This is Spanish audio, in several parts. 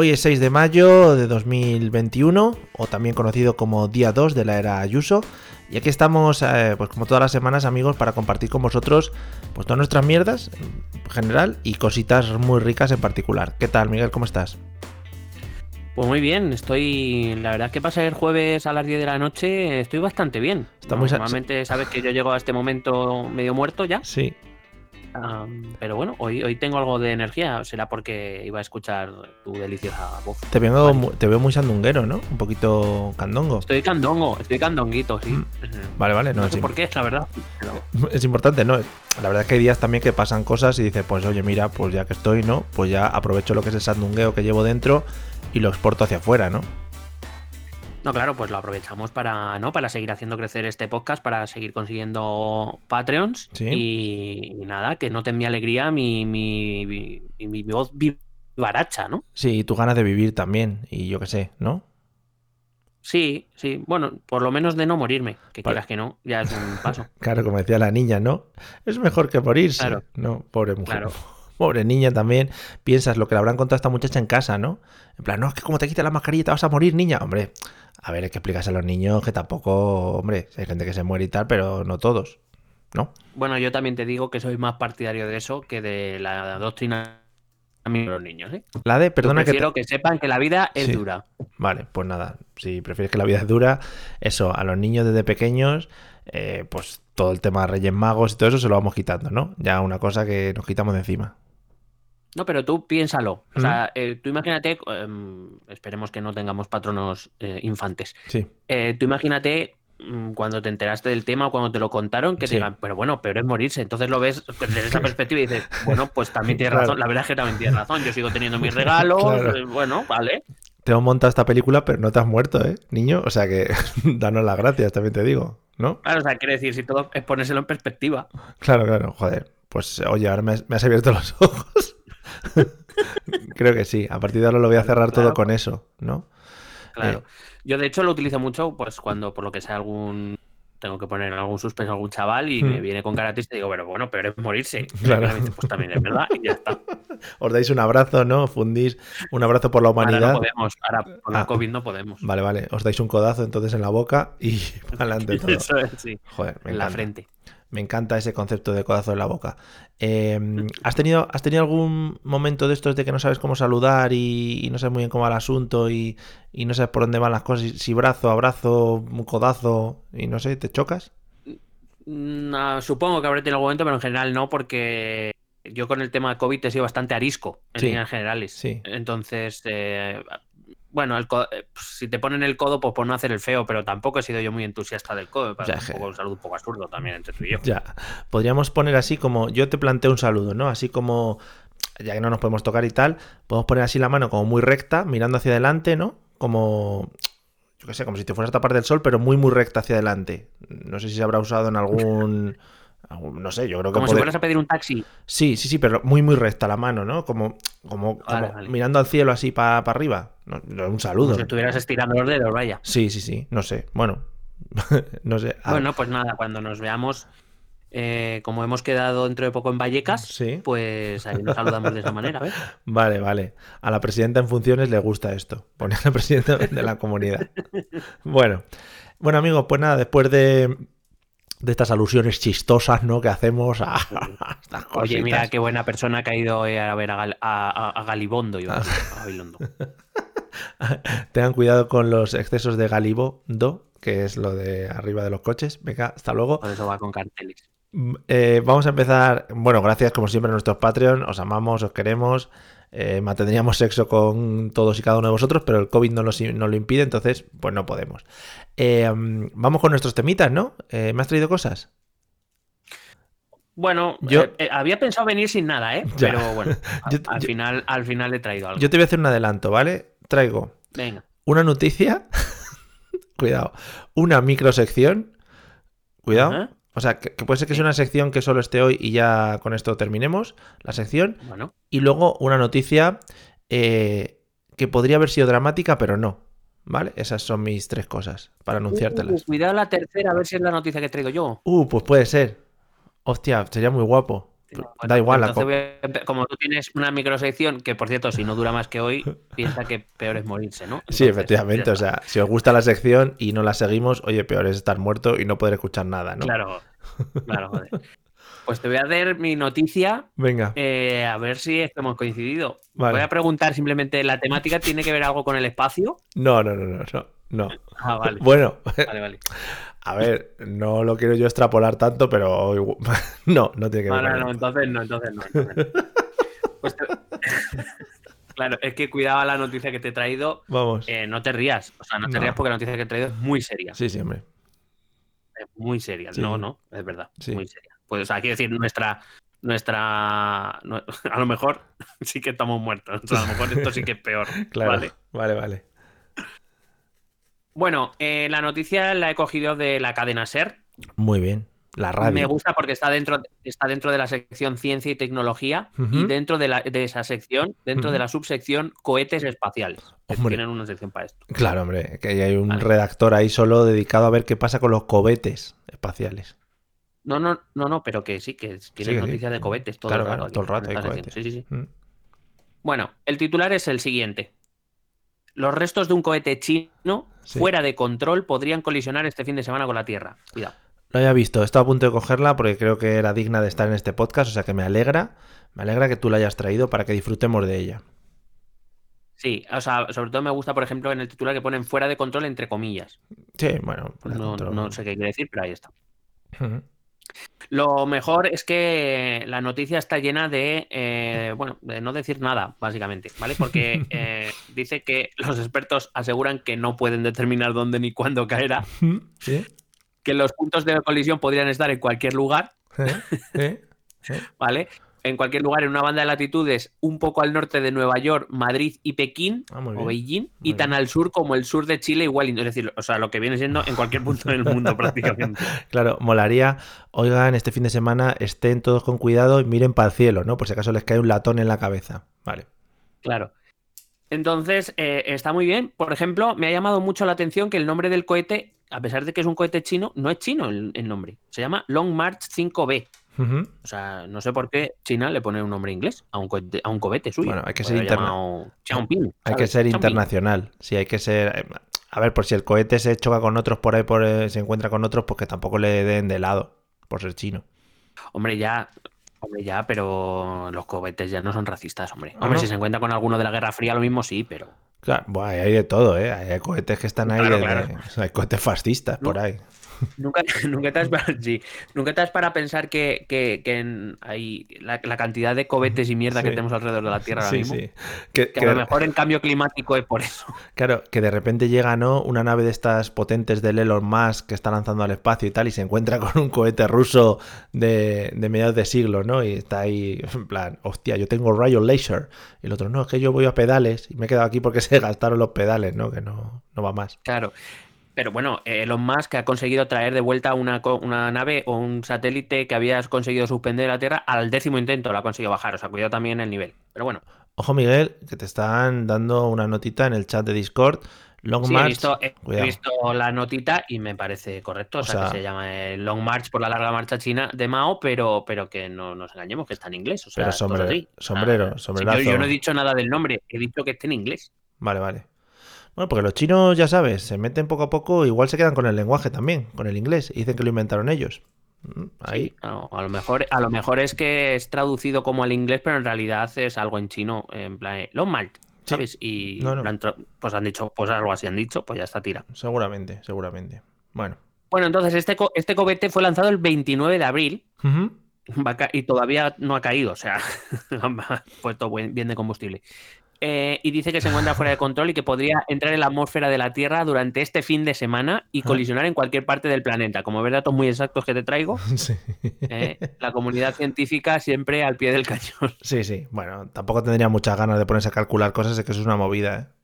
Hoy es 6 de mayo de 2021, o también conocido como día 2 de la era Ayuso. Y aquí estamos, eh, pues como todas las semanas, amigos, para compartir con vosotros pues todas nuestras mierdas en general y cositas muy ricas en particular. ¿Qué tal, Miguel? ¿Cómo estás? Pues muy bien, estoy. La verdad es que pasa el jueves a las 10 de la noche, estoy bastante bien. Está muy Normalmente sabes que yo llego a este momento medio muerto ya. Sí. Pero bueno, hoy, hoy tengo algo de energía. Será porque iba a escuchar tu deliciosa voz. Te veo, Vale. te veo muy sandunguero, ¿no? Un poquito candongo. Estoy candongo, estoy candonguito, sí. Mm. Vale, vale, no, No es, sé por qué, la verdad. pero- es importante, ¿no? La verdad es que hay días también que pasan cosas y dices, pues oye, mira, pues ya que estoy, ¿no? Pues ya aprovecho lo que es el sandungueo que llevo dentro y lo exporto hacia afuera, ¿no? No, claro, pues lo aprovechamos para, ¿no? Para seguir haciendo crecer este podcast, para seguir consiguiendo Patreons. Sí. Y, y nada, que noten mi alegría, mi, mi, mi, voz vivaracha, ¿no? Sí, y tu ganas de vivir también, y yo qué sé, ¿no? Sí, sí. Bueno, por lo menos de no morirme. Que Vale. quieras que no, ya es un paso. Claro, como decía la niña, ¿no? Es mejor que morirse. Claro. No, pobre mujer. Claro. Pobre niña también. Piensas lo que le habrán contado a esta muchacha en casa, ¿no? En plan, no, es que como te quites la mascarilla te vas a morir, niña. Hombre, a ver, hay que explicarse a los niños que tampoco, hombre, hay gente que se muere y tal, pero no todos, ¿no? Bueno, yo también te digo que soy más partidario de eso que de la doctrina de los niños. ¿eh? La de, Yo perdona que... te- que sepan que la vida es Sí. dura. Vale, pues nada, si prefieres que la vida es dura, eso, a los niños desde pequeños, eh, pues todo el tema de Reyes Magos y todo eso se lo vamos quitando, ¿no? Ya una cosa que nos quitamos de encima. No, pero tú piénsalo. O sea, eh, tú imagínate, em, esperemos que no tengamos patronos eh, infantes. Sí, Eh, tú imagínate mm, cuando te enteraste del tema o cuando te lo contaron, que Sí. te digan, pero bueno, pero es morirse. Entonces lo ves desde esa perspectiva y dices, bueno, pues también tienes Claro. razón. La verdad es que también tienes razón. Yo sigo teniendo mis regalos. Claro. bueno, vale. te hemos montado esta película, pero no te has muerto, ¿eh, niño? O sea que danos las gracias, también te digo, ¿no? Claro, o sea, quiere decir, si todo es ponérselo en perspectiva. Claro, claro, joder. Pues oye, ahora me has, me has abierto los ojos. Creo que sí. A partir de ahora lo voy a cerrar todo Claro. con eso, ¿no? Claro. Eh. Yo, de hecho, lo utilizo mucho, pues cuando por lo que sea algún. Tengo que poner algún suspenso a algún chaval y Hmm. me viene con cara triste y digo, pero bueno, pero es morirse. Claro. pues también es verdad y ya está. Os dais un abrazo, ¿no? Fundís un abrazo por la Ahora humanidad. no podemos, ahora con la Ah. COVID no podemos. Vale, vale. Os dais un codazo entonces en la boca y adelante todo. Eso es, sí. Joder, me En la frente. Me encanta ese concepto de codazo en la boca. Eh, ¿has, tenido, ¿Has tenido algún momento de estos de que no sabes cómo saludar y, y no sabes muy bien cómo va el asunto y, y no sabes por dónde van las cosas? Si- Si brazo, abrazo, un codazo y no sé, ¿te chocas? Mm, ah, supongo que habré tenido algún momento, pero en general no, porque yo con el tema de COVID he sido bastante arisco en Sí, líneas generales. sí. Entonces, eh, bueno, el eh, pues, si te ponen el codo, pues por no hacer el feo, pero tampoco he sido yo muy entusiasta del codo. Ya, un, poco, un saludo un poco absurdo también entre tú y yo. Ya, podríamos poner así como, yo te planteo un saludo, ¿no? Así como, ya que no nos podemos tocar y tal, podemos poner así la mano como muy recta, mirando hacia adelante, ¿no? Como, yo qué sé, como si te fueras a tapar del sol, pero muy, muy recta hacia adelante. No sé si se habrá usado en algún... No sé, yo creo que... Como si fueras a pedir un taxi. Sí, sí, sí, pero muy, muy recta la mano, ¿no? Como, como, Vale, como vale. mirando al cielo así para arriba. No, no, un Como saludo. si estuvieras estirando los dedos, vaya. Sí, sí, sí, no sé. Bueno, no sé. A- Bueno, pues nada, cuando nos veamos, eh, como hemos quedado dentro de poco en Vallecas, Sí. pues ahí nos saludamos de esa manera, ¿ves? Vale, vale. A la presidenta en funciones le gusta esto. Pone a la presidenta de la comunidad. Bueno, bueno, amigos, pues nada, después de, de estas alusiones chistosas, ¿no? Que hacemos a, a estas Oye, mira cositas. qué buena persona que ha ido eh, a ver a, Gal- a- a- a Galibondo. Yo, a Gabilondo. Tengan cuidado con los excesos de Galibondo, que es lo de arriba de los coches. Venga, hasta luego. Por eso va con carteles. Mm, eh, vamos a empezar. Bueno, gracias como siempre a nuestros Patreon. Os amamos, os queremos. Eh, mantendríamos sexo con todos y cada uno de vosotros, pero el COVID no lo, no lo impide, entonces pues no podemos. Eh, vamos con nuestros temitas, ¿no? Eh, ¿Me has traído cosas? Bueno, Yo- eh, había pensado venir sin nada, ¿eh? Ya. Pero bueno, a- Yo- al, yo- final, al final he traído algo. Yo te voy a hacer un adelanto, ¿vale? Traigo Venga. una noticia, cuidado, una microsección, cuidado. O sea, que, que puede ser que sea una sección que solo esté hoy y ya con esto terminemos la sección. Bueno, Y luego una noticia eh, que podría haber sido dramática, pero no. ¿Vale? Esas son mis tres cosas para anunciártelas. Uh, cuidado la tercera, a ver si es la noticia que traigo yo. Uh, pues puede ser. Hostia, sería muy guapo. Bueno, da igual, la a como tú tienes una microsección, que por cierto, si no dura más que hoy, piensa que peor es morirse, ¿no? Sí, efectivamente. O sea, si os gusta la sección y no la seguimos, oye, peor es estar muerto y no poder escuchar nada, ¿no? Claro, claro, joder. Pues te voy a dar mi noticia, Venga, eh, a ver si es que hemos coincidido. Vale. Voy a preguntar simplemente, ¿la temática tiene que ver algo con el espacio? no, no, no, no, no. No. Ah, vale. Bueno, Vale, vale. a ver, no lo quiero yo extrapolar tanto, pero no, no tiene que ver No, no, no, entonces no, entonces no. entonces no. Pues te- claro, es que cuidado la noticia que te he traído. Vamos. eh, no te rías, o sea, no te No. rías porque la noticia que he traído es muy seria. Sí, sí, hombre. Es muy seria. Sí. No, no, es verdad. Sí. Muy seria. Pues, o sea, quiero decir, nuestra. Nuestra. a lo mejor sí que estamos muertos. O sea, a lo mejor esto sí que es peor. Claro. ¿vale? Vale, vale. Bueno, eh, la noticia la he cogido de la cadena Ser. Muy bien. La radio. Me gusta porque está dentro, está dentro de la sección ciencia y tecnología y dentro de, la- de esa sección, dentro de la subsección cohetes espaciales. Hombre. Tienen una sección para esto. Claro, hombre, que hay un Vale. redactor ahí solo dedicado a ver qué pasa con los cohetes espaciales. No, no, no, no, pero que sí, que Sí, que sí. noticias de cohetes todo Claro, el rato. claro, todo el rato hay cohetes. Sí, sí, sí. Mm. Bueno, el titular es el siguiente. Los restos de un cohete chino Sí. fuera de control podrían colisionar este fin de semana con la Tierra. Cuidado. Lo había visto, he estado a punto de cogerla porque creo que era digna de estar en este podcast, o sea que me alegra, me alegra que tú la hayas traído para que disfrutemos de ella. Sí, o sea, sobre todo me gusta, por ejemplo, en el titular que ponen fuera de control entre comillas. Sí, bueno, por No, sé qué quiere decir, pero ahí está. Lo mejor es que la noticia está llena de, eh, bueno, de no decir nada, básicamente, ¿vale? Porque eh, dice que los expertos aseguran que no pueden determinar dónde ni cuándo caerá, ¿Sí? que los puntos de colisión podrían estar en cualquier lugar, ¿Eh? ¿vale? En cualquier lugar, en una banda de latitudes un poco al norte de Nueva York, Madrid y Pekín, Ah, o. Beijing, Muy y tan al sur como el sur de Chile y Wellington. Es decir, o sea, lo que viene siendo en cualquier punto del mundo prácticamente. Claro, molaría, oigan, este fin de semana estén todos con cuidado y miren para el cielo, ¿no? Por si acaso les cae un latón en la cabeza. Vale. Claro. Entonces, eh, está muy bien. Por ejemplo, me ha llamado mucho la atención que el nombre del cohete, a pesar de que es un cohete chino, no es chino el, el nombre. Se llama Long March 5B. Ujú. O sea, no sé por qué China le pone un nombre inglés a un cohete, a un cohete suyo. Bueno, hay que ser interna- Xiaoping, Hay que ser internacional. Sí, hay que ser. eh, A ver, por si el cohete se choca con otros por ahí, por, eh, se encuentra con otros, pues que tampoco le den de lado, por ser chino. Hombre, ya. Hombre, ya, pero los cohetes ya no son racistas, hombre. ¿Ah, Hombre, no? si se encuentra con alguno de la Guerra Fría, lo mismo sí, pero. Claro, hay de todo, ¿eh? Hay cohetes que están ahí. Claro, de- claro. de- hay cohetes fascistas por ahí. Nunca, nunca, te has, sí, nunca te has para pensar que, que- que en- hay la, la cantidad de cohetes y mierda que tenemos alrededor de la Tierra ahora Sí, mismo. sí. Que, a lo mejor en cambio climático es por eso. Claro, que de repente llega, ¿no? Una nave de estas potentes del Elon Musk que está lanzando al espacio y tal, y se encuentra con un cohete ruso de, de mediados de siglo, ¿no? Y está ahí, en plan, hostia, yo tengo rayo laser. Y el otro, no, es que yo voy a pedales y me he quedado aquí porque se gastaron los pedales, ¿no? Que no, no va más. Claro. Pero bueno, eh, Elon Musk ha conseguido traer de vuelta una, una nave o un satélite que habías conseguido suspender de la Tierra al décimo intento, lo ha conseguido bajar. O sea, cuidado también el nivel. Pero bueno, Ojo, Miguel, que te están dando una notita en el chat de Discord. Long sí, he March. visto, he visto la notita y me parece correcto. O, O sea, sea- que se llama el Long March por la larga marcha china de Mao, pero, pero que no nos engañemos, que está en inglés. O sea, Pero esto es sombre- así. O sea, sombrero, sí, sombrerazo. yo, yo no he dicho nada del nombre, he dicho que esté en inglés. Vale, vale. Bueno, porque los chinos, ya sabes, se meten poco a poco, igual se quedan con el lenguaje también, con el inglés, y dicen que lo inventaron ellos. Mm. No, a lo mejor, a lo mejor es que es traducido como al inglés, pero en realidad es algo en chino, en plan, eh, Long March, ¿sabes? Y No, no. lo han tra- pues han dicho, pues algo así han dicho, pues ya está tira. Seguramente, seguramente. Bueno. Bueno, entonces este, co- este cohete fue lanzado el 29 de abril, y todavía no ha caído, o sea, ha puesto bien de combustible. Eh, y dice que se encuentra fuera de control y que podría entrar en la atmósfera de la Tierra durante este fin de semana y colisionar en cualquier parte del planeta. Como ves datos muy exactos que te traigo, Sí. eh, la comunidad científica siempre al pie del cañón. sí, sí. Bueno, tampoco tendría muchas ganas de ponerse a calcular cosas, es que eso es una movida, ¿eh?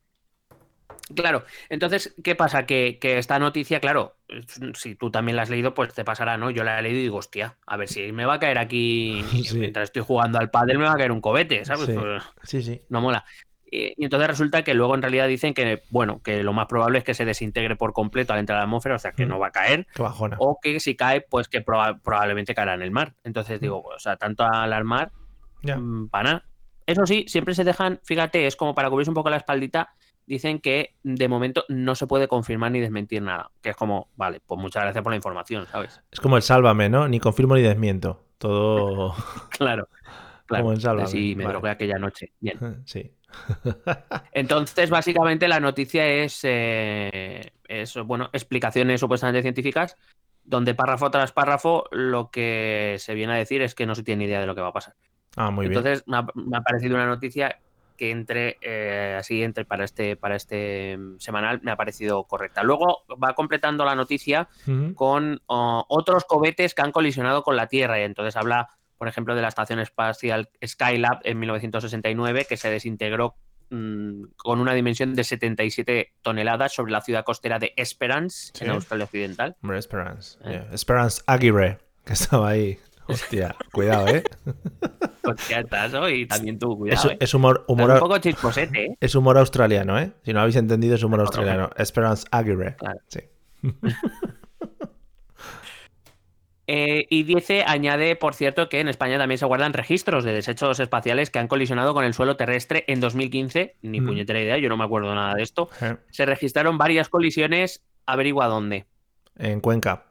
Claro, entonces, ¿qué pasa? Que, que esta noticia, claro, si tú también la has leído, pues te pasará, ¿no? Yo la he leído y digo, hostia, a ver si me va a caer aquí, Sí. mientras estoy jugando al pádel, me va a caer un cobete, ¿sabes? Sí. Pues, Sí, sí. no mola. Y, y entonces resulta que luego en realidad dicen que, bueno, que lo más probable es que se desintegre por completo al entrar a la atmósfera, o sea, que Mm. no va a caer, Qué bajona. o que si cae, pues que proba- probablemente caerá en el mar. Entonces digo, o sea, tanto al mar, Ya. mm, para nada. Eso sí, siempre se dejan, fíjate, es como para cubrirse un poco la espaldita, dicen que de momento no se puede confirmar ni desmentir nada. Que es como, vale, pues muchas gracias por la información, ¿sabes? Es como el sálvame, ¿no? Ni confirmo ni desmiento. Todo. Claro. Claro. Como en Sálvame, Sí, me vale. drogué aquella noche. Bien. sí. Entonces, básicamente, la noticia es, eh, es, bueno, explicaciones supuestamente científicas, donde párrafo tras párrafo lo que se viene a decir es que no se tiene idea de lo que va a pasar. Ah, muy bien. Entonces, me ha, me ha parecido una noticia que entre eh, así entre para este para este mm, semanal me ha parecido correcta. Luego va completando la noticia con oh, otros cohetes que han colisionado con la Tierra. Y entonces habla, por ejemplo, de la estación espacial Skylab en 1969, que se desintegró mm, con una dimensión de 77 toneladas sobre la ciudad costera de Esperance, Sí. en Australia Occidental. Hombre, Esperance. Eh. yeah. Esperance Aguirre, que estaba ahí. Hostia, cuidado, ¿eh? Ya estás, ¿no? y también tú, Es, cuidado. ¿eh? es humor, un poco chisposete, ¿eh? es humor australiano, ¿eh? Si no habéis entendido, es humor australiano. Esperance Aguirre. Claro. Sí. Eh, y dice, añade, por cierto, que en España también se guardan registros de desechos espaciales que han colisionado con el suelo terrestre en 2015. Ni Mm. puñetera idea, yo no me acuerdo nada de esto. Eh, Se registraron varias colisiones, averigua dónde. En Cuenca.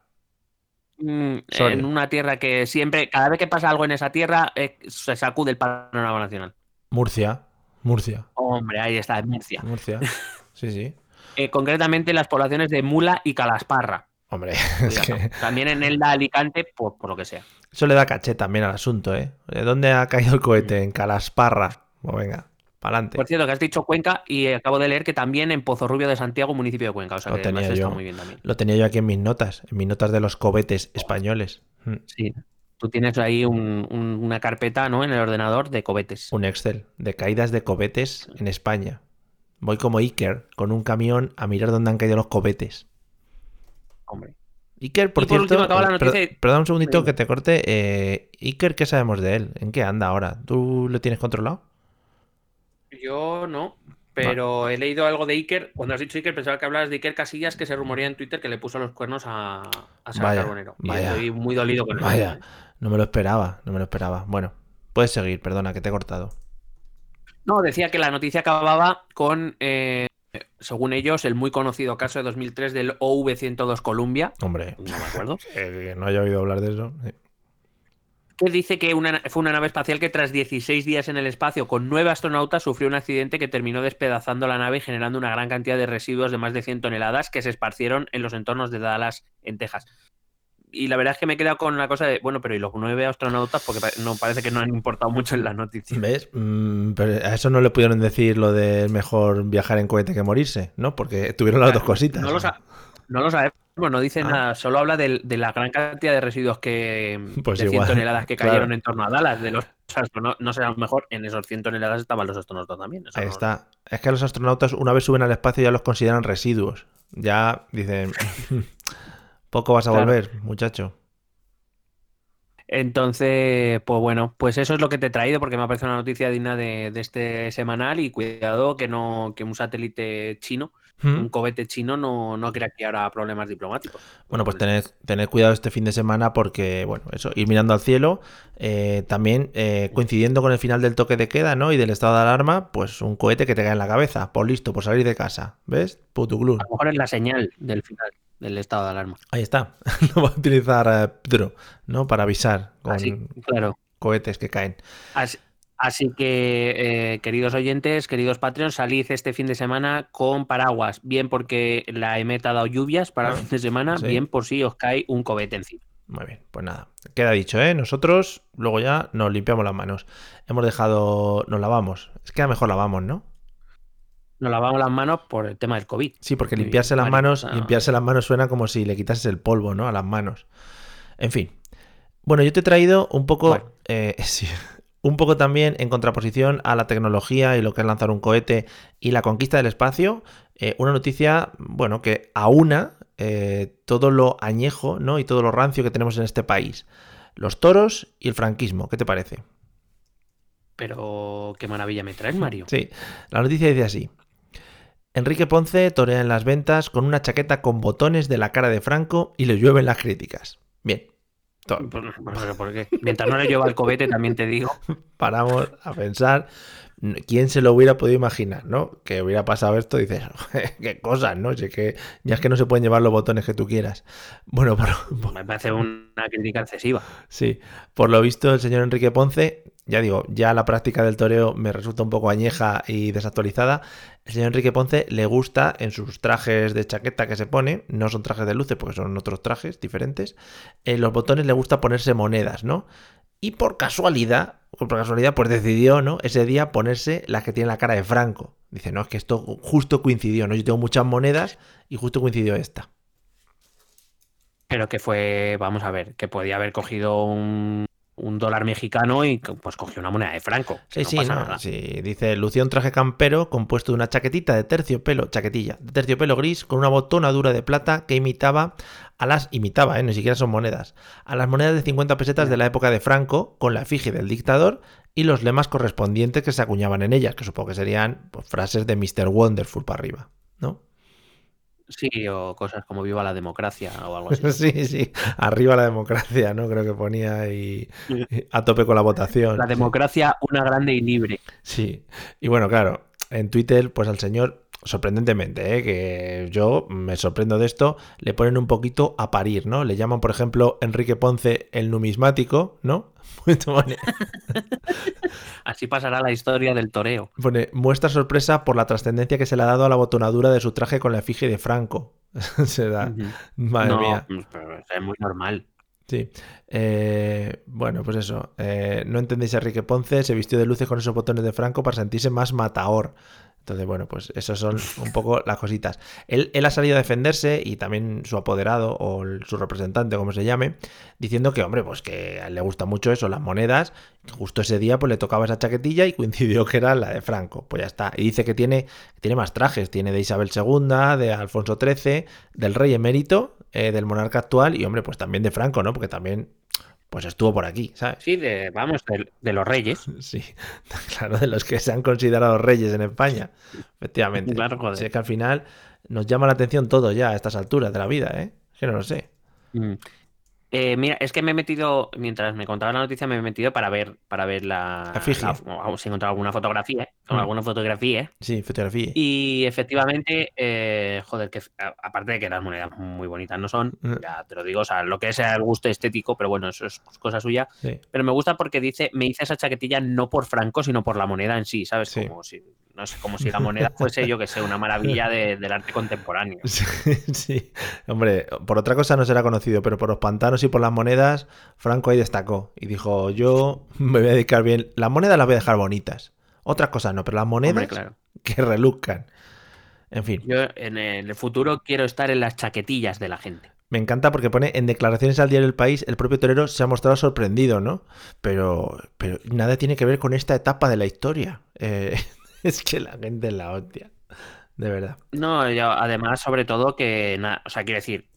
Mm, en una tierra que siempre, cada vez que pasa algo en esa tierra, eh, se sacude el panorama nacional. Murcia. Murcia. Hombre, ahí está, en Murcia. Murcia. Sí, sí. Eh, concretamente las poblaciones de Mula y Calasparra. Hombre, es Cuidado. que También en Elda, Alicante, por, por lo que sea. eso le da caché también al asunto, ¿eh? ¿De dónde ha caído el cohete? En Calasparra. Pues venga, para adelante. Por cierto, que has dicho Cuenca y eh, acabo de leer que también en Pozorrubio de Santiago, municipio de Cuenca. O sea Lo que tenía además está yo. muy bien también. Lo tenía yo aquí en mis notas, en mis notas de los cohetes españoles. Mm, Sí. Tú tienes ahí un- un- una carpeta ¿no? en el ordenador de cohetes. Un Excel de caídas de cohetes en España. Voy como Iker con un camión a mirar dónde han caído los cohetes. Hombre. Iker, por, Y por cierto, último, la per- noticia y- perdón un segundito que te corte. eh, Iker, ¿qué sabemos de él? ¿En qué anda ahora? ¿Tú lo tienes controlado? Yo no, pero he leído algo de Iker. Cuando has dicho Iker, pensaba que hablabas de Iker Casillas, que se rumorea en Twitter que le puso los cuernos a, a Sara Vaya, Carbonero. Y vaya. estoy muy dolido con eso. Vaya, no me lo esperaba, no me lo esperaba. Bueno, puedes seguir, perdona, que te he cortado. No, decía que la noticia acababa con, eh, según ellos, el muy conocido caso de 2003 del OV-102 Columbia. Hombre, No me acuerdo. eh, no haya oído hablar de eso. sí. Que dice que una- fue una nave espacial que tras 16 días en el espacio con nueve astronautas sufrió un accidente que terminó despedazando la nave y generando una gran cantidad de residuos de más de 100 toneladas que se esparcieron en los entornos de Dallas, en Texas. Y la verdad es que me he quedado con la cosa de, bueno, pero ¿y los nueve astronautas? Porque no parece que no han importado mucho en la noticia. ¿Ves? Mm, pero a eso no le pudieron decir lo de mejor viajar en cohete que morirse, ¿no? Porque tuvieron las dos cositas. No lo, no lo sabemos, no dice Ah. nada, solo habla de, la gran cantidad de residuos que Pues de 100 igual, toneladas que claro. cayeron en torno a Dallas, de los astronautas. No sé, a lo mejor en esos 100 toneladas estaban los astronautas también. Ahí no- está. Es que los astronautas una vez suben al espacio ya los consideran residuos. Ya dicen, poco vas a Claro. volver, muchacho. Entonces, pues bueno, pues eso es lo que te he traído porque me parece una noticia digna de, de este semanal y cuidado que no que un satélite chino, ¿Mm? un cohete chino no, no crea que habrá problemas diplomáticos. Bueno, pues tened, tened cuidado este fin de semana porque, bueno, eso, ir mirando al cielo, eh, también eh, coincidiendo con el final del toque de queda, ¿no? Y del estado de alarma, pues un cohete que te cae en la cabeza, por listo, por salir de casa, ¿ves? Putuglur. A lo mejor es la señal del final del estado de alarma. Ahí está. Lo va a utilizar eh, Pedro, ¿no? Para avisar con Así, claro. cohetes que caen. Así, así que, eh, queridos oyentes, queridos Patreons, salid este fin de semana con paraguas. Bien porque la EMET ha dado lluvias para el Ah, fin de semana, sí. bien por si os cae un cohete encima. Muy bien, pues nada, queda dicho, ¿eh? Nosotros luego ya nos limpiamos las manos. Hemos dejado, nos lavamos. Es que a lo mejor lavamos, ¿no? Nos lavamos las manos por el tema del COVID. Sí, porque limpiarse las manos, limpiarse las manos suena como si le quitases el polvo, ¿no? A las manos. En fin. Bueno, yo te he traído un poco, Bueno. eh, sí, un poco también en contraposición a la tecnología y lo que es lanzar un cohete y la conquista del espacio, eh, una noticia, bueno, que aúna eh, todo lo añejo, ¿no? Y todo lo rancio que tenemos en este país. Los toros y el franquismo, ¿qué te parece? Pero qué maravilla me traes, Mario. Sí, la noticia dice así. Enrique Ponce torea en las ventas con una chaqueta con botones de la cara de Franco y le llueven las críticas. Bien, Pues, pues, ¿por qué? Mientras no le lleva el cobete, también te digo. paramos a pensar quién se lo hubiera podido imaginar, ¿no? Que hubiera pasado esto dices, qué cosas, ¿no? Si es que ya es que no se pueden llevar los botones que tú quieras. Bueno, por, por- Me parece una crítica excesiva. Sí, por lo visto el señor Enrique Ponce, ya digo, ya la práctica del toreo me resulta un poco añeja y desactualizada. El señor Enrique Ponce le gusta en sus trajes de chaqueta que se pone, no son trajes de luces porque son otros trajes diferentes, en los botones le gusta ponerse monedas, ¿no? Y por casualidad, por casualidad, pues decidió, ¿no? Ese día ponerse las que tiene la cara de Franco. Dice, no, es que esto justo coincidió, ¿no? Yo tengo muchas monedas y justo coincidió esta. Pero que fue, vamos a ver, que podía haber cogido un, un dólar mexicano y pues cogió una moneda de Franco. Sí, no sí, pasa no, nada. sí. Dice, lucía un traje campero compuesto de una chaquetita de terciopelo, chaquetilla, de terciopelo gris con una botonadura de plata que imitaba a las, imitaba, ¿eh? ni siquiera son monedas, a las monedas de 50 pesetas de la época de Franco, con la efigie del dictador y los lemas correspondientes que se acuñaban en ellas, que supongo que serían pues, frases de Mr. Wonderful para arriba, ¿no? Sí, o cosas como viva la democracia o algo así. Sí, sí, arriba la democracia, ¿no? Creo que ponía y a tope con la votación. La sí. democracia, una grande y libre. Sí, y bueno, claro, en Twitter, pues al señor, sorprendentemente, ¿eh? que yo me sorprendo de esto, le ponen un poquito a parir, ¿no? Le llaman, por ejemplo, Enrique Ponce el numismático, ¿no? Así pasará la historia del toreo. pone, muestra sorpresa por la trascendencia que se le ha dado a la botonadura de su traje con la efigie de Franco. se da, madre no, mía. pero es muy normal. Sí. Eh, bueno, pues eso. eh, no entendéis a Enrique Ponce, se vistió de luces con esos botones de Franco para sentirse más mataor. Entonces, bueno, pues esos son un poco las cositas. Él, ha salido a defenderse y también su apoderado o su representante, como se llame, diciendo que, hombre, pues que le gusta mucho eso, las monedas. Justo ese día pues le tocaba esa chaquetilla y coincidió que era la de Franco. Pues ya está. Y dice que tiene, tiene más trajes. Tiene de Isabel II, de Alfonso XIII, del rey emérito, eh, del monarca actual y, hombre, pues también de Franco, ¿no? Porque también pues estuvo por aquí, ¿sabes? Sí, de, vamos, de, de los reyes. Sí, claro, de los que se han considerado reyes en España. Efectivamente. Claro, joder. Si es que al final nos llama la atención todo ya a estas alturas de la vida, ¿eh? Que no lo sé. Mm. Eh, mira, es que me he metido, mientras me contaba la noticia, me he metido para ver, para ver la, La la- o si he encontrado alguna fotografía, o Mm. alguna fotografía. Sí, fotografía. Y efectivamente, eh, joder, que a- aparte de que las monedas muy bonitas no son, ya te lo digo, o sea, lo que sea el gusto estético, pero bueno, eso es cosa suya. Sí. Pero me gusta porque dice, me hice esa chaquetilla no por Franco, sino por la moneda en sí, ¿sabes? Sí. Como si, no sé, como si la moneda fuese, yo que sé, una maravilla de- del arte contemporáneo. Sí, sí. Hombre, por otra cosa no será conocido, pero por los pantanos y por las monedas, Franco ahí destacó y dijo, yo me voy a dedicar bien. Las monedas las voy a dejar bonitas. Otras cosas no, pero las monedas Hombre, claro. que reluzcan. En fin. Yo en el futuro quiero estar en las chaquetillas de la gente. Me encanta porque pone en declaraciones al diario El País, el propio torero se ha mostrado sorprendido, ¿no? Pero, pero nada tiene que ver con esta etapa de la historia. Eh, es que la gente es la hostia. De verdad. No, yo, además, sobre todo que, na- o sea, quiero decir,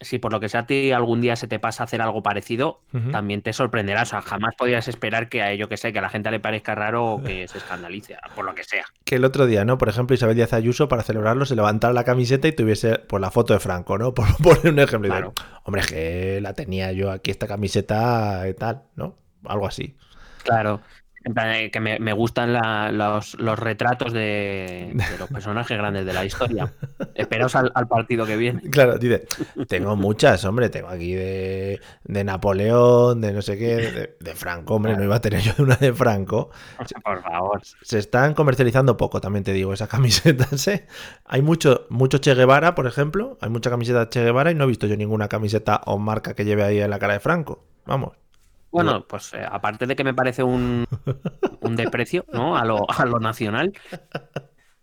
si por lo que sea a ti algún día se te pasa a hacer algo parecido, también te sorprenderá. O sea, jamás podrías esperar que a ello que sé, que a la gente le parezca raro o que se escandalice, por lo que sea. Que el otro día, ¿no? Por ejemplo, Isabel Díaz Ayuso, para celebrarlo, se levantara la camiseta y tuviese pues, la foto de Franco, ¿no? Por poner un ejemplo. Y Claro. digo, Hombre, que la tenía yo aquí, esta camiseta y tal, ¿no? Algo así. Claro. En plan, eh, que me, me gustan la- los, los retratos de, de los personajes grandes de la historia. Esperaos al, al partido que viene. Claro, dice, tengo muchas, hombre, tengo aquí de, de Napoleón, de no sé qué, de, de Franco, hombre, no iba a tener yo una de Franco. Por favor. Se están comercializando poco, también te digo, esas camisetas, ¿eh? Hay mucho, mucho Che Guevara, por ejemplo, hay mucha camiseta Che Guevara y no he visto yo ninguna camiseta o marca que lleve ahí en la cara de Franco. Vamos. Bueno, pues eh, aparte de que me parece un, un desprecio ¿no? a, lo, a lo nacional,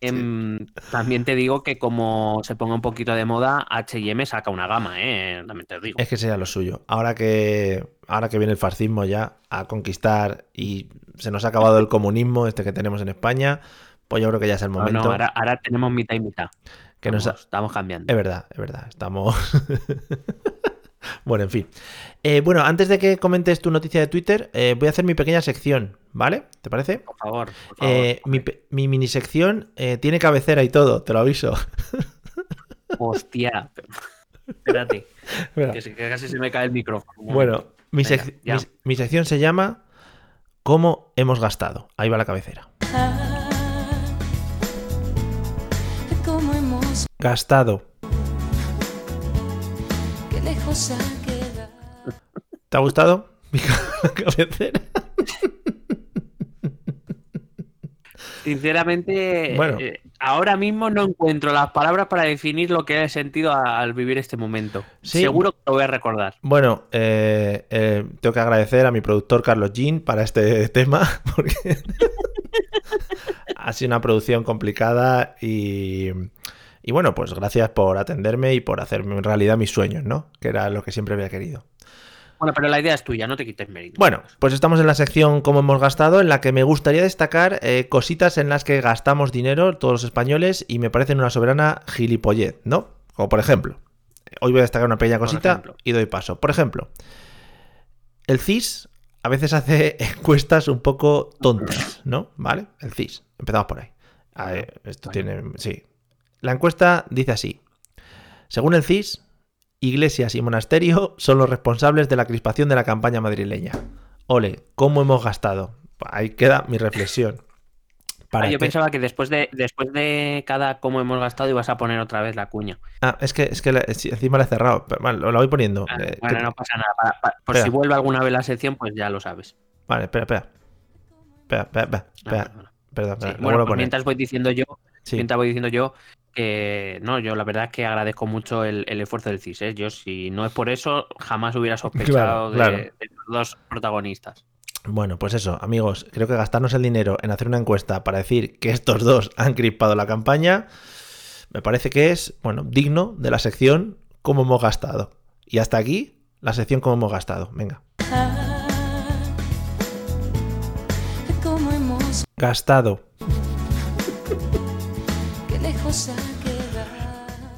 em, también te digo que como se ponga un poquito de moda, HM saca una gama, ¿eh? También te digo. Es que sea lo suyo. Ahora que, ahora que viene el fascismo ya a conquistar y se nos ha acabado el comunismo, este que tenemos en España, pues yo creo que ya es el momento. no, ahora, ahora tenemos mitad y mitad. que nos ha- estamos cambiando. Es verdad, es verdad. Estamos. bueno, en fin. Eh, bueno, antes de que comentes tu noticia de Twitter, eh, voy a hacer mi pequeña sección, ¿vale? ¿Te parece? Por favor. por favor. Eh, mi, mini sección eh, tiene cabecera y todo, te lo aviso. Hostia. Espérate, Mira, que, casi se me cae el micrófono. Bueno, mi, Venga, sec- ya. mi- mi sección se llama ¿Cómo hemos gastado? Ahí va la cabecera. Cómo hemos Gastado. ¿Te ha gustado mi ca- cabecera? Sinceramente, Bueno. eh, ahora mismo no encuentro las palabras para definir lo que he sentido a- al vivir este momento. Sí. Seguro que lo voy a recordar. Bueno, eh, eh, tengo que agradecer a mi productor Carlos Jean para este tema, porque ha sido una producción complicada y, y bueno, pues gracias por atenderme y por hacerme en realidad mis sueños, ¿no? Que era lo que siempre había querido. Bueno, pero la idea es tuya, no te quites mérito. Bueno, pues estamos en la sección Cómo hemos gastado, en la que me gustaría destacar eh, cositas en las que gastamos dinero todos los españoles y me parecen una soberana gilipollez, ¿no? Como por ejemplo, hoy voy a destacar una pequeña cosita y doy paso. Por ejemplo, el CIS a veces hace encuestas un poco tontas, ¿no? ¿Vale? El CIS. Empezamos por ahí. A ver, esto tiene... Sí. La encuesta dice así. Según el CIS, iglesias y monasterio son los responsables de la crispación de la campaña madrileña. Ole, ¿cómo hemos gastado? Ahí queda mi reflexión. ¿Para Ah, yo pensaba que después de, después de cada cómo hemos gastado ibas a poner otra vez la cuña. Ah, es que, es que la- encima la he cerrado. Vale, lo, lo voy poniendo. Ah, Eh, bueno, que- no pasa nada. por Espera. si vuelve alguna vez la sección, pues ya lo sabes. Vale, espera, espera. Espera, espera, espera. Ah, espera. perdona. Perdón, Sí, Bueno, pues mientras voy diciendo yo, Sí. mientras voy diciendo yo que no, yo la verdad es que agradezco mucho el, el esfuerzo del CIS. ¿eh? Yo, si no es por eso, jamás hubiera sospechado Claro, claro. De, de los dos protagonistas. Bueno, pues eso, amigos, creo que gastarnos el dinero en hacer una encuesta para decir que estos dos han crispado la campaña, me parece que es, bueno, digno de la sección cómo hemos gastado. Y hasta aquí, la sección cómo hemos gastado. Venga. Gastado. que lejos.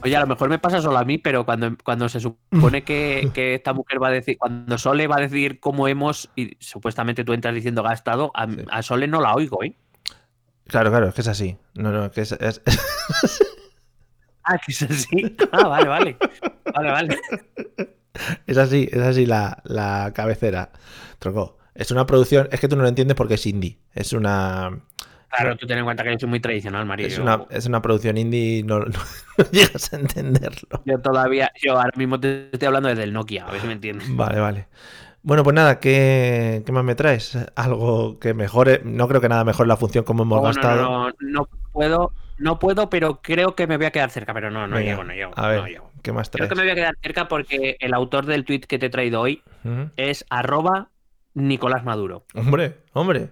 Oye, a lo mejor me pasa solo a mí, pero cuando, cuando se supone que, que esta mujer va a decir, cuando Sole va a decir cómo hemos, y supuestamente tú entras diciendo gastado, a, Sí. a Sole no la oigo, ¿eh? Claro, claro, es que es así. No, no, que es, es- Ah, que es así. Ah, vale, vale. Vale, vale. es así, es así la, la cabecera. Tronco. Es una producción, es que tú no lo entiendes porque es indie. Es una, Claro, tú ten en cuenta que yo soy muy tradicional, María. es una, es una producción indie, no, no- no llegas a entenderlo. Yo todavía, yo ahora mismo te estoy hablando desde el Nokia, a ver si me entiendes. Vale, vale. Bueno, pues nada, ¿qué, qué más me traes? Algo que mejore. No creo que nada mejore la función como hemos Oh, gastado. no, no, no puedo, no puedo, pero creo que me voy a quedar cerca, pero no, no Venga, llego, no llego. A ver, no llego. ¿qué más Creo traes? que me voy a quedar cerca porque el autor del tweet que te he traído hoy es arroba Nicolás Maduro. Hombre, hombre,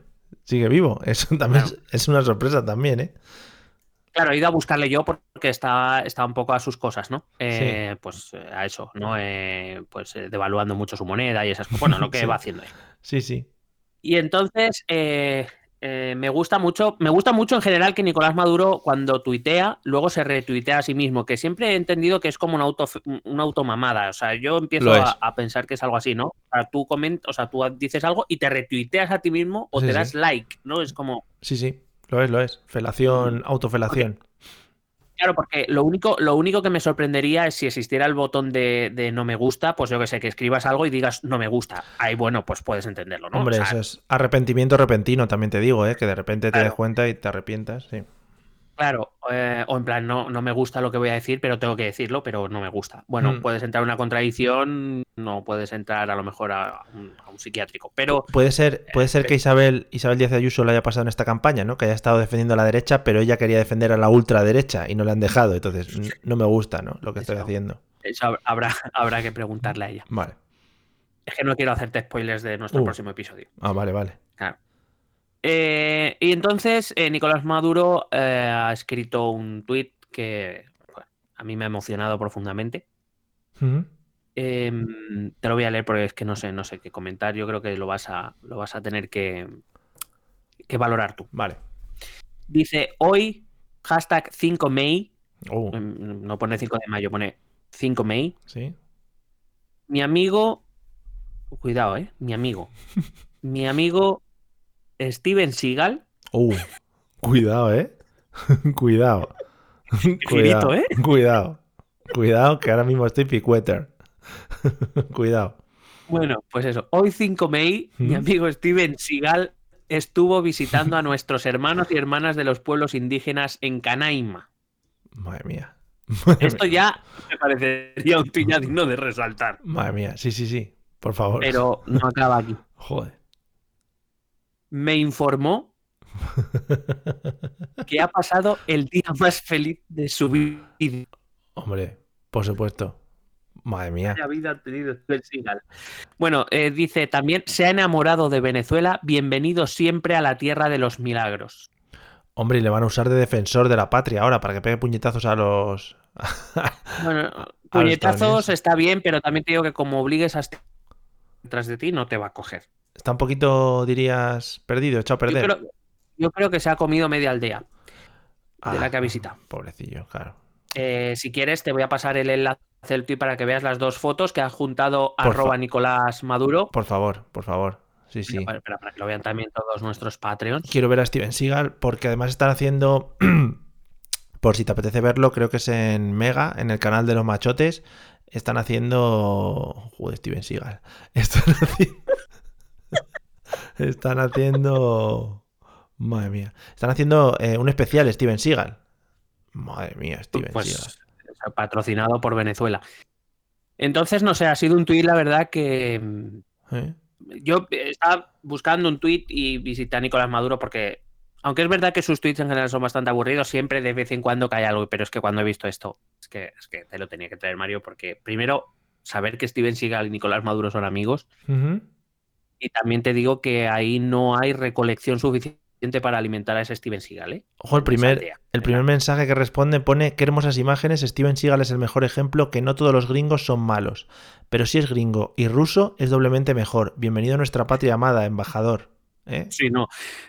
sigue vivo. Eso también Claro. es, es una sorpresa también, ¿eh? Claro, he ido a buscarle yo porque está, está un poco a sus cosas, ¿no? Eh, Pues eh, a eso, ¿no? Eh, pues eh, devaluando mucho su moneda y esas cosas. Bueno, lo que Sí. va haciendo él. Sí, sí. Y entonces eh, eh, me gusta mucho, me gusta mucho en general que Nicolás Maduro cuando tuitea, luego se retuitea a sí mismo, que siempre he entendido que es como una auto, una automamada. O sea, yo empiezo a, a pensar que es algo así, ¿no? O sea, tú coment, o sea, tú dices algo y te retuiteas a ti mismo o Sí, te sí. das like, ¿no? Es como. Sí, sí. Lo es, lo es. Felación, autofelación. Claro, porque lo único, lo único que me sorprendería es si existiera el botón de, de no me gusta, pues yo que sé, que escribas algo y digas no me gusta. Ahí, bueno, pues puedes entenderlo, ¿no? Hombre, O sea, eso es arrepentimiento repentino, también te digo, ¿eh? que de repente te Claro. des cuenta y te arrepientas. Sí. Claro, eh, o en plan, no, no me gusta lo que voy a decir, pero tengo que decirlo, pero no me gusta. Bueno, Mm. puedes entrar a una contradicción, no puedes entrar a lo mejor a un, a un psiquiátrico, pero Puede ser, puede ser Eh, que Isabel, Isabel Díaz Ayuso lo haya pasado en esta campaña, ¿no? Que haya estado defendiendo a la derecha, pero ella quería defender a la ultraderecha y no le han dejado. Entonces, no me gusta, ¿no? Lo que estoy haciendo. eso hab- habrá, habrá que preguntarle a ella. Vale. Es que no quiero hacerte spoilers de nuestro Uh. próximo episodio. Ah, vale, vale. Claro. Eh, y entonces eh, Nicolás Maduro eh, ha escrito un tuit que bueno, a mí me ha emocionado profundamente. Em, te lo voy a leer porque es que no sé, no sé qué comentar. Yo creo que lo vas a, lo vas a tener que, que valorar tú. Vale. Dice hoy, hashtag 5 May, em, no pone 5 de mayo, pone 5 May. sí. Mi amigo, cuidado, eh, mi amigo, mi amigo Steven Seagal, Uh, cuidado, ¿eh? cuidado. cuidado, ¿eh? Cuidado. Cuidado, que ahora mismo estoy picueter. cuidado. Bueno, pues eso. Hoy 5 May, mi ¿Mm? amigo Steven Seagal estuvo visitando a nuestros hermanos y hermanas de los pueblos indígenas en Canaima. Madre mía. Esto ya me parecería un tuit ya digno de resaltar. Madre mía. Sí, sí, sí. Por favor. Pero no acaba aquí. Joder. Me informó que ha pasado el día más feliz de su vida. Hombre, por supuesto. Madre mía. Vaya vida ha tenido Steven Seagal. Bueno, eh, dice también, se ha enamorado de Venezuela, bienvenido siempre a la tierra de los milagros. Hombre, y le van a usar de defensor de la patria ahora para que pegue puñetazos a los. Bueno, puñetazos está bien, pero también te digo que como obligues a estar detrás de ti, no te va a coger. Está un poquito, dirías, perdido, echado a Yo perder. creo, yo creo que se ha comido media aldea de la Ah, que ha visitado. Pobrecillo, claro. Eh, si quieres, te voy a pasar el enlace del tuit para que veas las dos fotos que ha juntado Por arroba Nicolás Maduro. Por favor, por favor. Sí, sí. Para, para- para que lo vean también todos nuestros Patreons. Quiero ver a Steven Seagal porque además están haciendo. Por si te apetece verlo, creo que es en Mega, en el canal de los machotes. Están haciendo. Joder, Steven Seagal. Están haciendo. Están haciendo. Madre mía. Están haciendo eh, un especial Steven Seagal. Madre mía, Steven Pues Seagal. patrocinado por Venezuela. Entonces, no sé, ha sido un tuit, la verdad, que ¿Eh? yo estaba buscando un tuit y visité a Nicolás Maduro porque, aunque es verdad que sus tweets en general son bastante aburridos, siempre de vez en cuando cae algo, pero es que cuando he visto esto, es que, es que te lo tenía que traer Mario, porque primero, saber que Steven Seagal y Nicolás Maduro son amigos. Y también te digo que ahí no hay recolección suficiente para alimentar a ese Steven Seagal, ¿eh? Ojo, el primer, el primer mensaje que responde pone qué hermosas imágenes, Steven Seagal es el mejor ejemplo que no todos los gringos son malos, pero si es gringo y ruso es doblemente mejor. Bienvenido a nuestra patria amada, embajador. ¿Eh? Sí, no.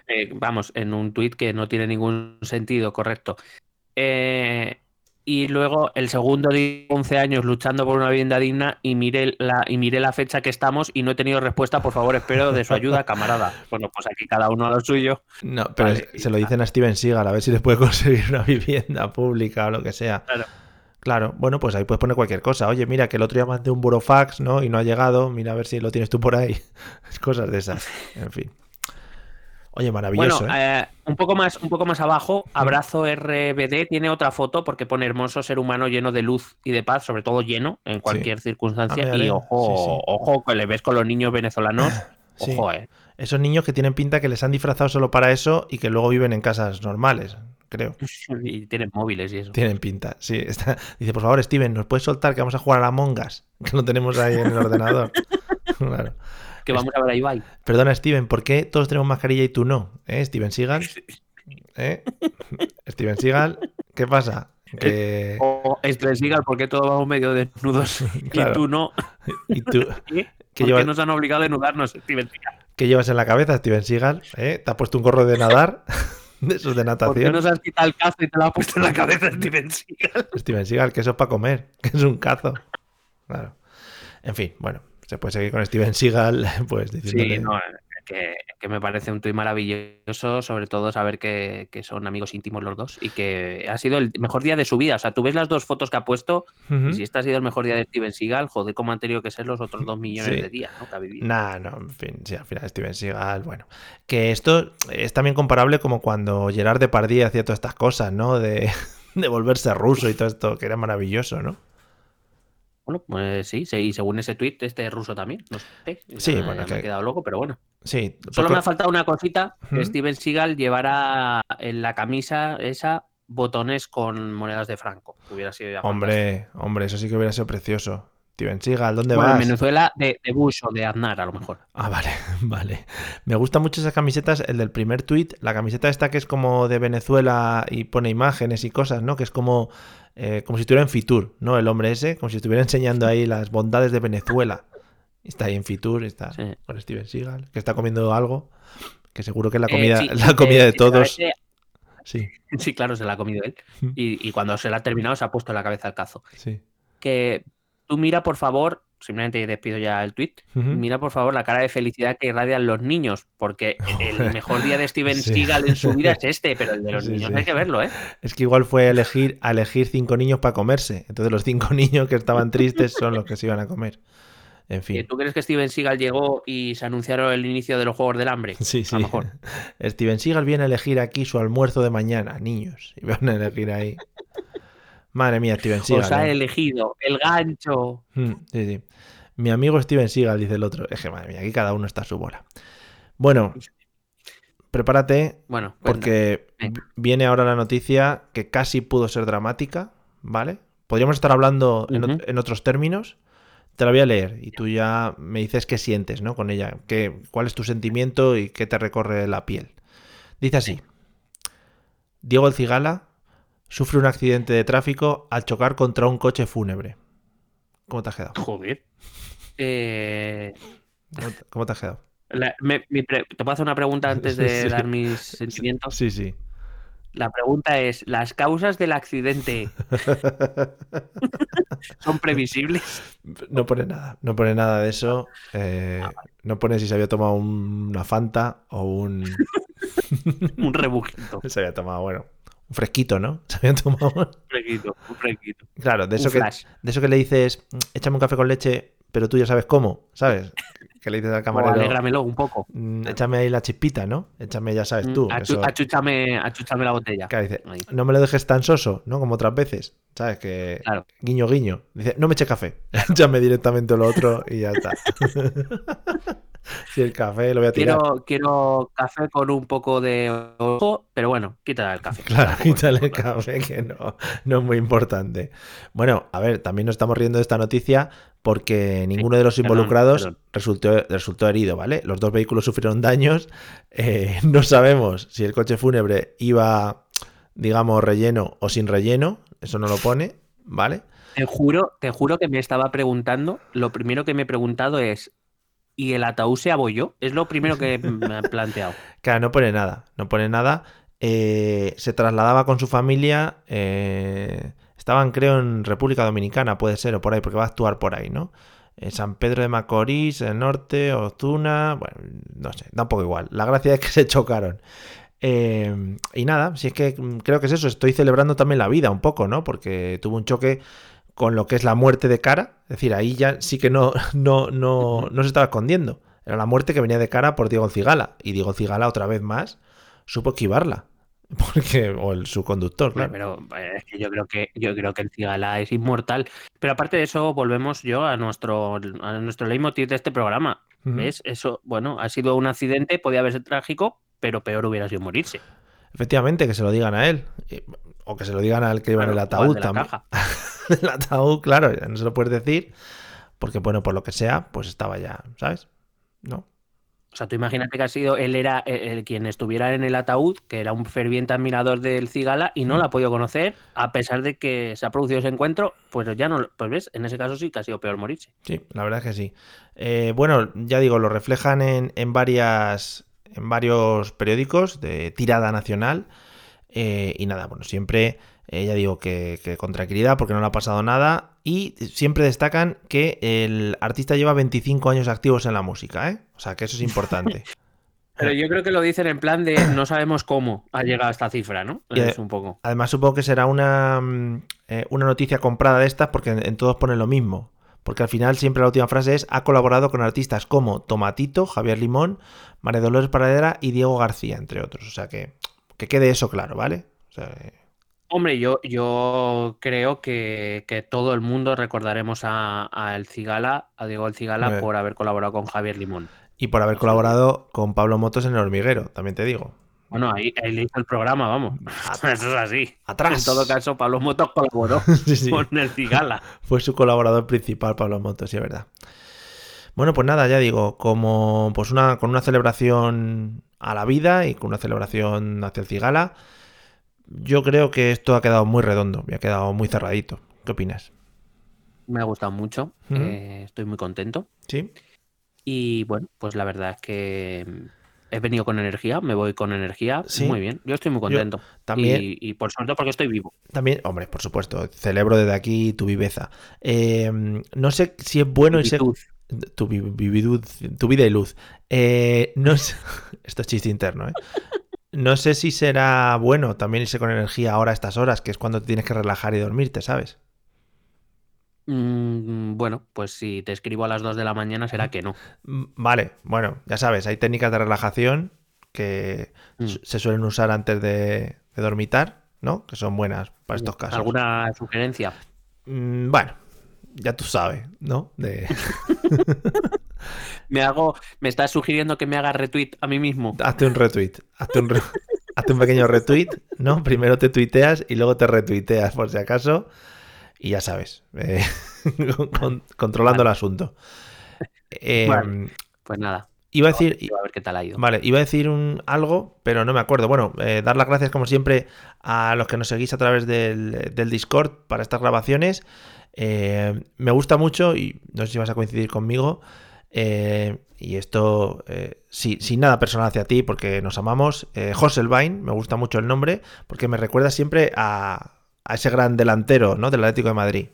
eh, vamos, en un tuit que no tiene ningún sentido, correcto. Eh, y luego el segundo de 11 años luchando por una vivienda digna y miré la, y miré la fecha que estamos y no he tenido respuesta. Por favor, espero de su ayuda, camarada. Bueno, pues aquí cada uno a lo suyo. No, pero Vale, se lo dicen a Steven Seagal, a ver si les puede conseguir una vivienda pública o lo que sea. Claro. Claro, bueno, pues ahí puedes poner cualquier cosa. Oye, mira, que el otro día mandé un burofax, ¿no? Y no ha llegado. Mira a ver si lo tienes tú por ahí. Cosas de esas. En fin. Oye, maravilloso, bueno, ¿eh? eh, un, poco más, un poco más abajo, Abrazo RBD tiene otra foto porque pone hermoso ser humano lleno de luz y de paz, sobre todo lleno en cualquier circunstancia. Y ojo, ojo, que le ves con los niños venezolanos. Ojo, eh. Esos niños que tienen pinta que les han disfrazado solo para eso y que luego viven en casas normales, creo. Y tienen móviles y eso. Tienen pinta, sí. está- Dice, por favor, Steven, ¿nos puedes soltar que vamos a jugar a la Mongas? Que lo tenemos ahí en el ordenador. Claro. Que vamos a ver a Ibai. Perdona, Steven, ¿por qué todos tenemos mascarilla y tú no? ¿Eh, Steven Seagal? ¿Eh? Steven Seagal, ¿qué pasa? Que... O Steven Seagal, porque todos vamos medio desnudos Claro. y tú no. ¿Y tú ¿Eh? ¿Qué ¿Por qué nos han obligado a desnudarnos, Steven Seagal? qué llevas en la cabeza, Steven Seagal? ¿Eh? ¿Te has puesto un gorro de nadar? ¿De esos de ¿Por qué natación? nos has quitado el cazo y te lo has puesto en la cabeza, Steven Seagal? Steven Seagal, que eso es para comer, que es un cazo. Claro. En fin, bueno, se puede seguir con Steven Seagal, pues diciéndole... Sí, no, que, que me parece un tuit maravilloso, sobre todo saber que, que son amigos íntimos los dos y que ha sido el mejor día de su vida. O sea, tú ves las dos fotos que ha puesto y si este ha sido el mejor día de Steven Seagal, joder, cómo han tenido que ser los otros dos millones Sí. de días ¿no? que ha vivido. Nah, no, en fin, sí, al final Steven Seagal, bueno. Que esto es también comparable como cuando Gerard Depardieu hacía todas estas cosas, ¿no? De, de volverse ruso y todo esto, que era maravilloso, ¿no? Bueno, pues sí, sí, y según ese tuit, este es ruso también. No sé, Sí, bueno, ya me que- he quedado loco, pero bueno. Sí. Solo me ha faltado una cosita, que. Steven Seagal llevara en la camisa esa botones con monedas de franco. que Hubiera sido ya fantástico. Hombre, hombre, eso sí que hubiera sido precioso. Steven Seagal, ¿dónde Bueno, en vas? Venezuela de, de Bush o de Aznar, a lo mejor. Ah, vale, vale. Me gustan mucho esas camisetas, el del primer tweet, la camiseta esta que es como de Venezuela y pone imágenes y cosas, ¿no? Que es como, eh, como si estuviera en Fitur, ¿no? El hombre ese, como si estuviera enseñando ahí las bondades de Venezuela. Está ahí en Fitur, está Sí. con Steven Seagal, que está comiendo algo, que seguro que es la Eh, comida, sí, la comida eh, de se todos. Sí, Sí, claro, se la ha comido él. Y, y cuando se la ha terminado, se ha puesto en la cabeza el cazo. sí. Que tú mira, por favor, simplemente despido ya el tweet. Mira, por favor, la cara de felicidad que irradian los niños, porque el mejor día de Steven Sí. Seagal en su vida es este, pero el de los Sí, niños sí. hay que verlo, ¿eh? Es que igual fue elegir, a elegir cinco niños para comerse. Entonces los cinco niños que estaban tristes son los que se iban a comer. En ¿Que fin. ¿Tú crees que Steven Seagal llegó y se anunciaron el inicio de los Juegos del Hambre? Sí, sí. A lo mejor. Steven Seagal viene a elegir aquí su almuerzo de mañana, niños. Y van a elegir ahí. Madre mía, Steven Seagal. Os ha ¿eh? elegido el gancho. Mm, Sí, sí. Mi amigo Steven Seagal, dice el otro. Es que, madre mía, aquí cada uno está a su bola. Bueno, prepárate Bueno, porque Venga. viene ahora la noticia que casi pudo ser dramática, ¿vale? Podríamos estar hablando en, ot- Ujú. en otros términos. Te la voy a leer y tú ya me dices qué sientes, ¿no? Con ella, qué, cuál es tu sentimiento y qué te recorre la piel. Dice así: Diego El Cigala sufre un accidente de tráfico al chocar contra un coche fúnebre. ¿Cómo te has quedado? Joder. Eh, ¿Cómo te, cómo te has quedado? la- me- mi pre- ¿Te puedo hacer una pregunta antes de Sí. dar mis sentimientos? Sí, sí. La pregunta es, ¿las causas del accidente son previsibles? No pone nada, no pone nada de eso. eh, no pone si se había tomado un- una Fanta o un. Un rebujito. Se había tomado, bueno, un fresquito, ¿no? Se había tomado. Un fresquito, un fresquito. Claro, de Un eso, que, flash. de eso que le dices, "Mm, échame un café con leche, pero tú ya sabes cómo, ¿sabes? Que le dices al O camarero, alégramelo un poco. "Mm, échame ahí la chispita, ¿no? Échame, ya sabes tú. Mm, achu- eso- achúchame, achúchame la botella. Claro, dice, Ahí. no me lo dejes tan soso, ¿no? Como otras veces, ¿sabes? Que Claro. guiño, guiño. Dice, no me eche café, échame directamente lo otro y ya está. si el café lo voy a tirar. Quiero, quiero café con un poco de ojo, pero bueno, quítale el café. Claro, quítale el café, que no, no es muy importante. Bueno, a ver, también nos estamos riendo de esta noticia porque ninguno de los perdón, involucrados perdón. Resultó, resultó herido, ¿vale? Los dos vehículos sufrieron daños. eh, no sabemos si el coche fúnebre iba, digamos, relleno o sin relleno. Eso no lo pone, ¿vale? Te juro, te juro que me estaba preguntando, lo primero que me he preguntado es, ¿y el ataúd se abolló? Es lo primero que me he planteado. Claro, no pone nada, no pone nada. Eh, se trasladaba con su familia. eh, estaban, creo, en República Dominicana, puede ser, o por ahí, porque va a actuar por ahí, ¿no? Eh, San Pedro de Macorís, el norte, Ozuna, bueno, no sé, da un poco igual. La gracia es que se chocaron. Eh, y nada, si es que mm, creo que es eso, estoy celebrando también la vida un poco, ¿no? Porque tuvo un choque con lo que es la muerte de cara. Es decir, ahí ya sí que no, no, no, no se estaba escondiendo. Era la muerte que venía de cara por Diego Cigala. Y Diego Cigala, otra vez más, supo esquivarla. Porque, o el, su conductor, claro. Pero eh, es que yo creo que yo creo que el cigala es inmortal. Pero aparte de eso, volvemos yo a nuestro a nuestro leitmotiv de este programa. Ujú. ¿Ves? Eso, bueno, ha sido un accidente, podía haber sido trágico, pero peor hubiera sido morirse. Efectivamente, que se lo digan a él. Y- O que se lo digan al que iba en el ataúd también. caja. el ataúd, claro, ya no se lo puedes decir. Porque, bueno, por lo que sea, pues estaba ya, ¿sabes? ¿No? O sea, tú imagínate que ha sido, él era el, el quien estuviera en el ataúd, que era un ferviente admirador del Cigala y no Mm. lo ha podido conocer, a pesar de que se ha producido ese encuentro, pues ya no, pues ves, en ese caso sí que ha sido peor morirse. Sí, la verdad es que sí. Eh, bueno, ya digo, lo reflejan en, en varias. en varios periódicos de tirada nacional. Eh, y nada, bueno, siempre, eh, ya digo que, que con tranquilidad porque no le ha pasado nada. Y siempre destacan que el artista lleva 25 años activos en la música, ¿eh? O sea que eso es importante. Pero yo creo que lo dicen en plan de no sabemos cómo ha llegado a esta cifra, ¿no? Y, Es eh, un poco. Además, supongo que será una, mm, eh, una noticia comprada de estas porque en, en todos ponen lo mismo. Porque al final siempre la última frase es ha colaborado con artistas como Tomatito, Javier Limón, María Dolores Paradera y Diego García, entre otros. O sea que, que quede eso claro, ¿vale? O sea, eh, Hombre, yo, yo creo que, que todo el mundo recordaremos a, a El Cigala, a Diego El Cigala, Hombre. por haber colaborado con Javier Limón. y por haber colaborado con Pablo Motos en El Hormiguero, también te digo. Bueno, ahí, ahí le hizo el programa, vamos. Eso es así. Atrás. En todo caso, Pablo Motos colaboró Sí, sí. con El Cigala. Fue su colaborador principal, Pablo Motos, sí, es verdad. Bueno, pues nada, ya digo, como pues una, con una celebración a la vida y con una celebración hacia el Cigala, yo creo que esto ha quedado muy redondo y ha quedado muy cerradito. ¿Qué opinas? Me ha gustado mucho. Eh, estoy muy contento. ¿Sí? Y bueno, pues la verdad es que mm, he venido con energía, me voy con energía. Sí. Muy bien, yo estoy muy contento. también- Y, y por suerte porque estoy vivo. También, hombre, por supuesto, celebro desde aquí tu viveza. Eh, no sé si es bueno y sé... Vividuz. Tu, vi- vividud- tu vida y luz. Eh, no sé... Esto es chiste interno, ¿eh? No sé si será bueno también irse con energía ahora a estas horas, que es cuando te tienes que relajar y dormirte, ¿sabes? Mm, bueno, pues si te escribo a las 2 de la mañana será que no. Mm, Vale, bueno, ya sabes, hay técnicas de relajación que Mm. se suelen usar antes de, de dormitar, ¿no? Que son buenas para estos casos. ¿Alguna sugerencia? Mm, Bueno, ya tú sabes, ¿no? De... Me hago, me estás sugiriendo que me haga retweet a mí mismo. Hazte un retweet, hazte un, re- hazte un pequeño retweet, ¿no? Primero te tuiteas y luego te retuiteas, por si acaso, y ya sabes, eh, con- controlando el asunto. Eh, Vale. Pues nada, Iba a decir, a ver qué tal ha ido. Vale, iba a decir un, algo, pero no me acuerdo. Bueno, eh, dar las gracias como siempre a los que nos seguís a través del, del Discord para estas grabaciones. Eh, me gusta mucho y no sé si vas a coincidir conmigo. Eh, y esto, eh, sí, sin nada personal hacia ti, porque nos amamos. Eh, Hosselbein, me gusta mucho el nombre, porque me recuerda siempre a, a ese gran delantero ¿no? del Atlético de Madrid.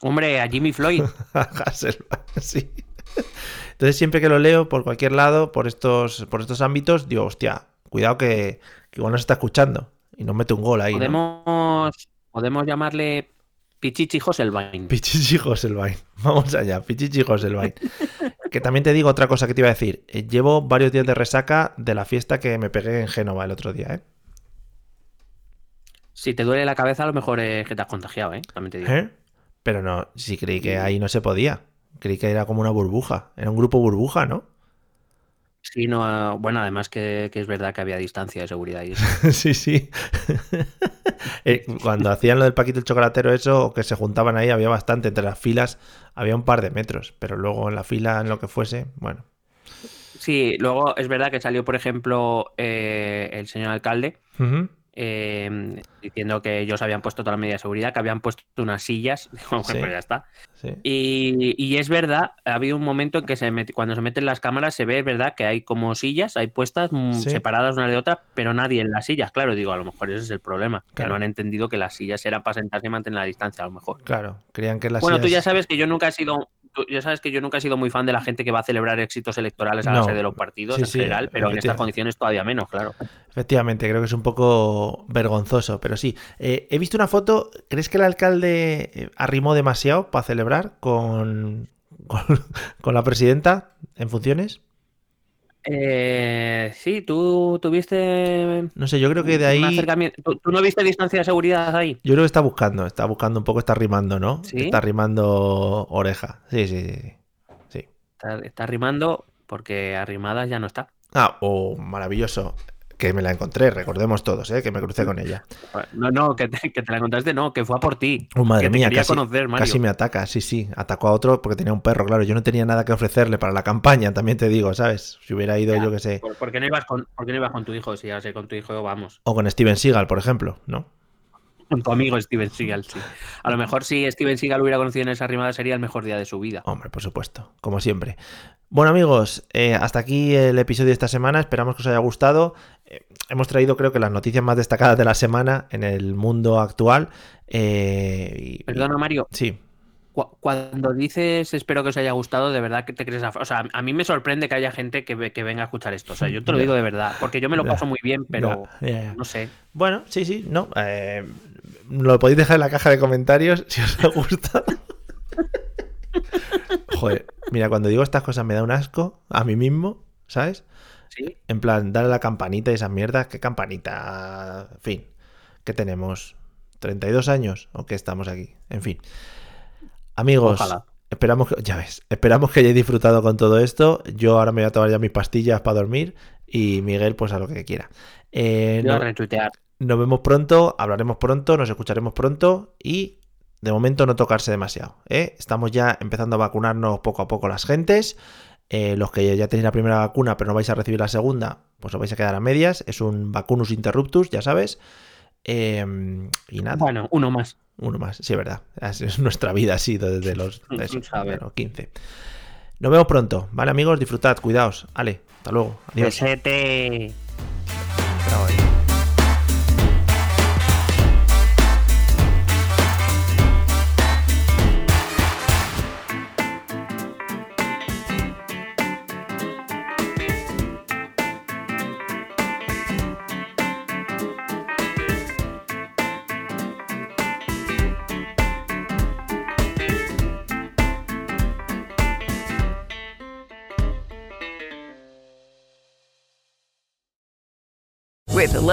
Hombre, a Jimmy Floyd. Hasselbein, sí. Entonces siempre que lo leo por cualquier lado, por estos, por estos ámbitos, digo, hostia, cuidado que, que igual nos está escuchando y nos mete un gol ahí. ¿no? Podemos, podemos llamarle Pichichi Hosselbein. Pichichi Hosselbein. Vamos allá, Pichichi Hosselbein. que también te digo otra cosa que te iba a decir. Eh, llevo varios días de resaca de la fiesta que me pegué en Génova el otro día, ¿eh? Si te duele la cabeza, a lo mejor es que te has contagiado, ¿eh? También te digo. ¿Eh? Pero no, sí creí que ahí no se podía. Creí que era como una burbuja. Era un grupo burbuja, ¿no? Sí, no, ah, bueno, además que, que es verdad que había distancia de seguridad y eso. sí, sí. Eh, Cuando hacían lo del Paquito el chocolatero, eso, que se juntaban ahí, había bastante. Entre las filas había un par de metros, pero luego en la fila, en lo que fuese, bueno. Sí, luego es verdad que salió, por ejemplo, eh, el señor alcalde. Eh, diciendo que ellos habían puesto toda la medida de seguridad, que habían puesto unas sillas. Bueno, Sí. pues ya está. Sí. Y, y es verdad, ha habido un momento en que se mete- cuando se meten las cámaras se ve, verdad, que hay como sillas, hay puestas mm, Sí. separadas una de otra, pero nadie en las sillas. Claro, digo, a lo mejor ese es el problema, que no han entendido que las sillas eran para sentarse y mantener la distancia, a lo mejor. Claro, creían que las Bueno, tú ya sabes que yo nunca he sido, tú ya sabes que yo nunca he sido muy fan de la gente que va a celebrar éxitos electorales a No. la sede de los partidos Sí, en sí, general, pero en estas condiciones todavía menos, claro. Efectivamente, creo que es un poco vergonzoso, pero sí. Eh, he visto una foto, ¿crees que el alcalde eh, arrimó demasiado para celebrar con, con, con la presidenta en funciones? Eh, sí, tú tuviste No sé, yo creo que de ahí... ¿Tú, tú no viste distancia de seguridad ahí? Yo creo que está buscando, está buscando un poco, está rimando, ¿no? ¿Sí? Está rimando oreja. Sí, sí, sí, sí. sí. Está, está rimando porque arrimadas ya no está. Ah, oh, maravilloso. Que me la encontré, recordemos todos, ¿eh? que me crucé con ella. No, no, que te, que te la encontraste, no, que fue a por ti. Oh, madre que te mía, casi, conocer, Mario. casi me ataca, sí, sí. Atacó a otro porque tenía un perro, claro. Yo no tenía nada que ofrecerle para la campaña, también te digo, ¿sabes? Si hubiera ido, Ya. yo que sé, ¿Por, por qué no ibas con, por qué no ibas con tu hijo? Si ya sé, con tu hijo vamos. o con Steven Seagal, por ejemplo, ¿no? Con tu amigo Steven Seagal, sí. A lo mejor si Steven Seagal hubiera conocido en esa rimada sería el mejor día de su vida. Hombre, por supuesto, como siempre. Bueno, amigos, eh, hasta aquí el episodio de esta semana. Esperamos que os haya gustado. Hemos traído, creo que, las noticias más destacadas de la semana en el mundo actual. Eh, y- Perdona, Mario, Sí. cu- cuando dices espero que os haya gustado, de verdad que te crees. a- O sea, a mí me sorprende que haya gente que, ve- que venga a escuchar esto. O sea, yo te lo digo de verdad, porque yo me lo paso muy bien, pero no sé. Bueno, sí, sí, no. eh, lo podéis dejar en la caja de comentarios si os ha gustado. Joder, mira, cuando digo estas cosas me da un asco a mí mismo, ¿sabes? ¿Sí? En plan, darle la campanita y esas mierdas. ¿Qué campanita? En fin, ¿qué tenemos? ¿32 años o qué estamos aquí? En fin. Amigos, Ojalá. esperamos que, ya ves, esperamos que hayáis disfrutado con todo esto. Yo ahora me voy a tomar ya mis pastillas para dormir y Miguel pues a lo que quiera. Eh, Yo no- retuitear. nos vemos pronto, hablaremos pronto, nos escucharemos pronto y de momento no tocarse demasiado. ¿eh? Estamos ya empezando a vacunarnos poco a poco las gentes. Eh, los que ya tenéis la primera vacuna pero no vais a recibir la segunda, pues os vais a quedar a medias. Es un vacunus interruptus, ya sabes. Eh, y nada, Bueno, uno más. uno más, sí, verdad. Es, es nuestra vida así desde los eso, A ver. bueno, 15. Nos vemos pronto, ¿vale amigos? Disfrutad, cuidaos. Ale, hasta luego. Adiós. Besete.